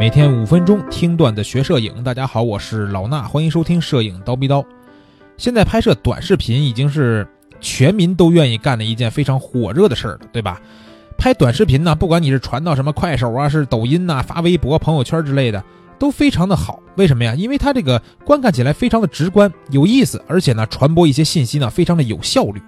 每天五分钟听段子学摄影，大家好，我是老衲，欢迎收听摄影刀逼刀。现在拍摄短视频已经是全民都愿意干的一件非常火热的事儿了，对吧？拍短视频呢，不管你是传到什么快手啊，是抖音呐，发微博、朋友圈之类的，都非常的好。为什么呀？因为它这个观看起来非常的直观、有意思，而且呢，传播一些信息呢，非常的有效率。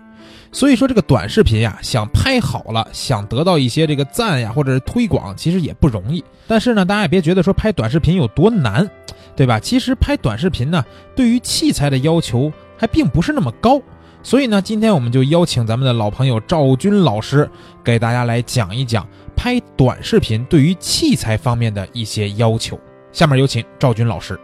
所以说这个短视频呀，想拍好了，想得到一些这个赞呀，或者是推广，其实也不容易。但是呢，大家也别觉得说拍短视频有多难，对吧？其实拍短视频呢，对于器材的要求还并不是那么高。所以呢，今天我们就邀请咱们的老朋友赵军老师，给大家来讲一讲拍短视频对于器材方面的一些要求。下面有请赵军老师。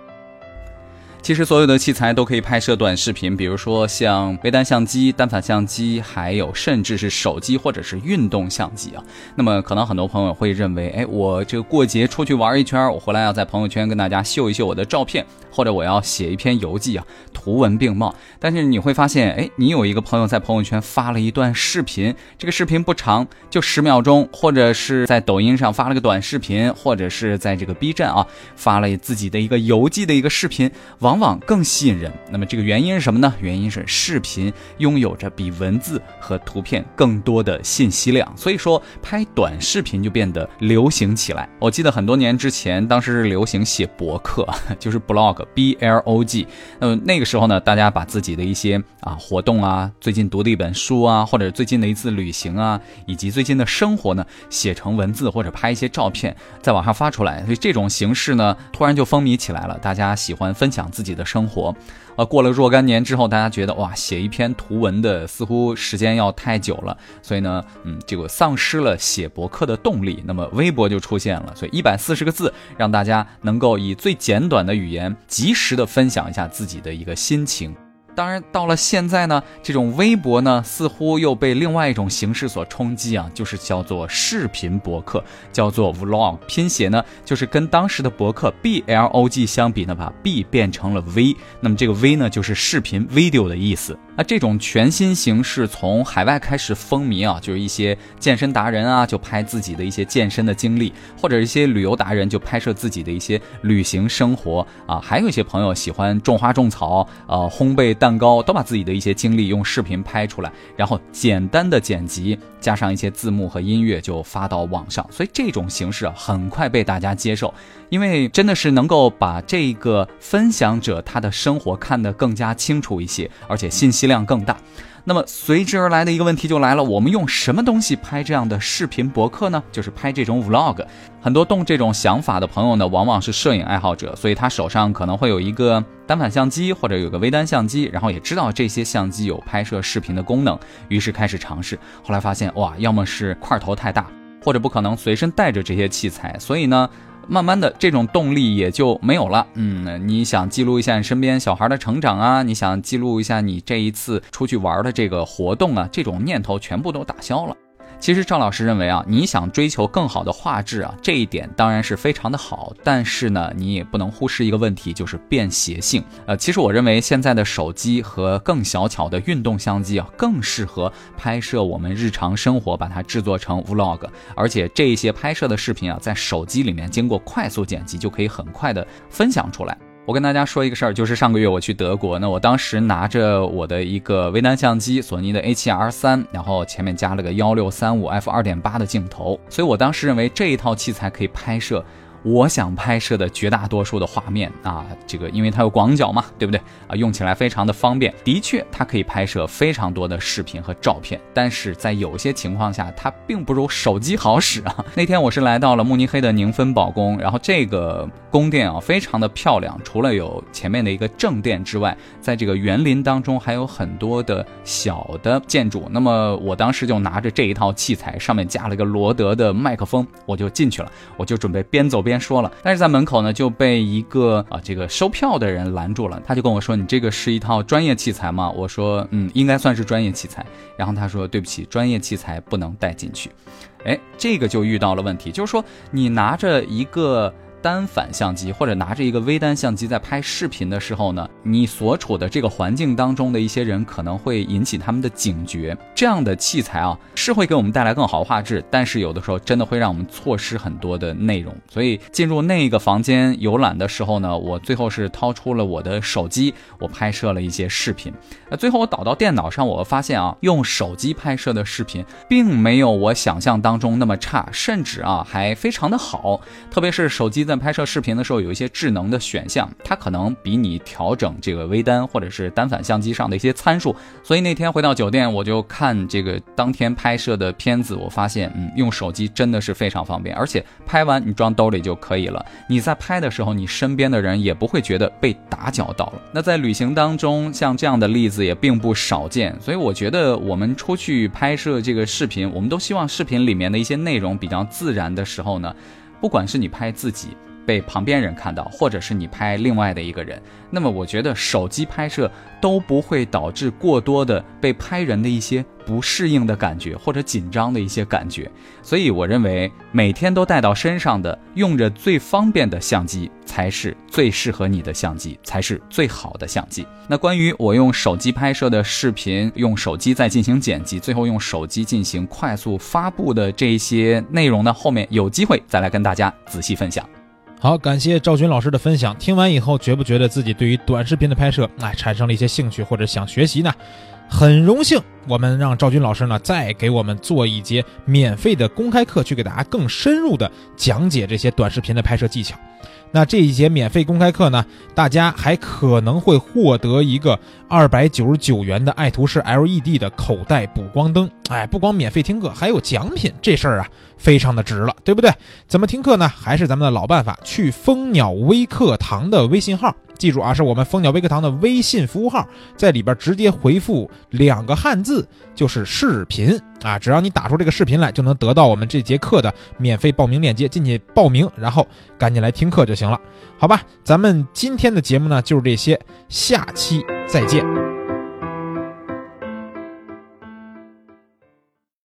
其实所有的器材都可以拍摄短视频，比如说像微单相机、单反相机，还有甚至是手机或者是运动相机啊。那么可能很多朋友会认为，哎，我这个过节出去玩一圈，我回来要在朋友圈跟大家秀一秀我的照片，或者我要写一篇游记啊，图文并茂。但是你会发现，哎，你有一个朋友在朋友圈发了一段视频，这个视频不长，就十秒钟，或者是在抖音上发了个短视频，或者是在这个 B 站啊发了自己的一个游记的一个视频。往往更吸引人。那么这个原因是什么呢？原因是视频拥有着比文字和图片更多的信息量，所以说拍短视频就变得流行起来。我记得很多年之前，当时是流行写博客，就是 blog，b l o g。那么那个时候呢，大家把自己的一些啊活动啊，最近读的一本书啊，或者最近的一次旅行啊，以及最近的生活呢，写成文字或者拍一些照片，在网上发出来。所以这种形式呢，突然就风靡起来了，大家喜欢分享。自己的生活，啊，过了若干年之后，大家觉得哇，写一篇图文的似乎时间要太久了，所以呢，嗯，这个丧失了写博客的动力。那么微博就出现了，所以一百四十个字，让大家能够以最简短的语言，及时的分享一下自己的一个心情。当然，到了现在呢，这种微博呢，似乎又被另外一种形式所冲击啊，就是叫做视频博客，叫做 vlog，拼写呢，就是跟当时的博客 b l o g 相比呢，把 b 变成了 v，那么这个 v 呢，就是视频 video 的意思。那这种全新形式从海外开始风靡啊，就是一些健身达人啊，就拍自己的一些健身的经历，或者一些旅游达人就拍摄自己的一些旅行生活啊，还有一些朋友喜欢种花种草，呃，烘焙蛋糕，都把自己的一些经历用视频拍出来，然后简单的剪辑，加上一些字幕和音乐就发到网上，所以这种形式啊，很快被大家接受，因为真的是能够把这个分享者他的生活看得更加清楚一些，而且信息。量更大，那么随之而来的一个问题就来了：我们用什么东西拍这样的视频博客呢？就是拍这种 vlog。很多动这种想法的朋友呢，往往是摄影爱好者，所以他手上可能会有一个单反相机或者有个微单相机，然后也知道这些相机有拍摄视频的功能，于是开始尝试。后来发现，哇，要么是块头太大，或者不可能随身带着这些器材，所以呢。慢慢的，这种动力也就没有了。嗯，你想记录一下你身边小孩的成长啊，你想记录一下你这一次出去玩的这个活动啊，这种念头全部都打消了。其实赵老师认为啊，你想追求更好的画质啊，这一点当然是非常的好，但是呢，你也不能忽视一个问题，就是便携性。呃，其实我认为现在的手机和更小巧的运动相机啊，更适合拍摄我们日常生活，把它制作成 vlog，而且这一些拍摄的视频啊，在手机里面经过快速剪辑，就可以很快的分享出来。我跟大家说一个事儿，就是上个月我去德国，那我当时拿着我的一个微单相机，索尼的 A7R 三，然后前面加了个幺六三五 f 二点八的镜头，所以我当时认为这一套器材可以拍摄。我想拍摄的绝大多数的画面啊，这个因为它有广角嘛，对不对啊？用起来非常的方便。的确，它可以拍摄非常多的视频和照片，但是在有些情况下，它并不如手机好使啊。那天我是来到了慕尼黑的宁芬堡宫，然后这个宫殿啊，非常的漂亮。除了有前面的一个正殿之外，在这个园林当中还有很多的小的建筑。那么我当时就拿着这一套器材，上面加了个罗德的麦克风，我就进去了，我就准备边走边边。说了，但是在门口呢就被一个啊这个收票的人拦住了，他就跟我说：“你这个是一套专业器材吗？”我说：“嗯，应该算是专业器材。”然后他说：“对不起，专业器材不能带进去。”哎，这个就遇到了问题，就是说你拿着一个单反相机，或者拿着一个微单相机在拍视频的时候呢，你所处的这个环境当中的一些人可能会引起他们的警觉。这样的器材啊，是会给我们带来更好画质，但是有的时候真的会让我们错失很多的内容。所以进入那个房间游览的时候呢，我最后是掏出了我的手机，我拍摄了一些视频。那最后我导到电脑上，我发现啊，用手机拍摄的视频并没有我想象当中那么差，甚至啊还非常的好。特别是手机在拍摄视频的时候，有一些智能的选项，它可能比你调整这个微单或者是单反相机上的一些参数。所以那天回到酒店，我就看这个当天拍摄的片子，我发现，嗯，用手机真的是非常方便，而且拍完你装兜里就可以了。你在拍的时候，你身边的人也不会觉得被打搅到了。那在旅行当中，像这样的例子也并不少见。所以我觉得我们出去拍摄这个视频，我们都希望视频里面的一些内容比较自然的时候呢。不管是你拍自己被旁边人看到，或者是你拍另外的一个人，那么我觉得手机拍摄都不会导致过多的被拍人的一些不适应的感觉或者紧张的一些感觉。所以我认为每天都带到身上的，用着最方便的相机才是最适合你的相机，才是最好的相机。那关于我用手机拍摄的视频，用手机再进行剪辑，最后用手机进行快速发布的这些内容呢，后面有机会再来跟大家仔细分享。好，感谢赵军老师的分享。听完以后，觉不觉得自己对于短视频的拍摄，哎，产生了一些兴趣或者想学习呢？很荣幸，我们让赵军老师呢再给我们做一节免费的公开课，去给大家更深入的讲解这些短视频的拍摄技巧。那这一节免费公开课呢，大家还可能会获得一个二百九十九元的爱图仕 LED 的口袋补光灯。哎，不光免费听课，还有奖品，这事儿啊，非常的值了，对不对？怎么听课呢？还是咱们的老办法，去蜂鸟微课堂的微信号。记住啊，是我们蜂鸟微课堂的微信服务号，在里边直接回复两个汉字，就是视频啊。只要你打出这个视频来，就能得到我们这节课的免费报名链接，进去报名，然后赶紧来听课就行了，好吧？咱们今天的节目呢，就是这些，下期再见。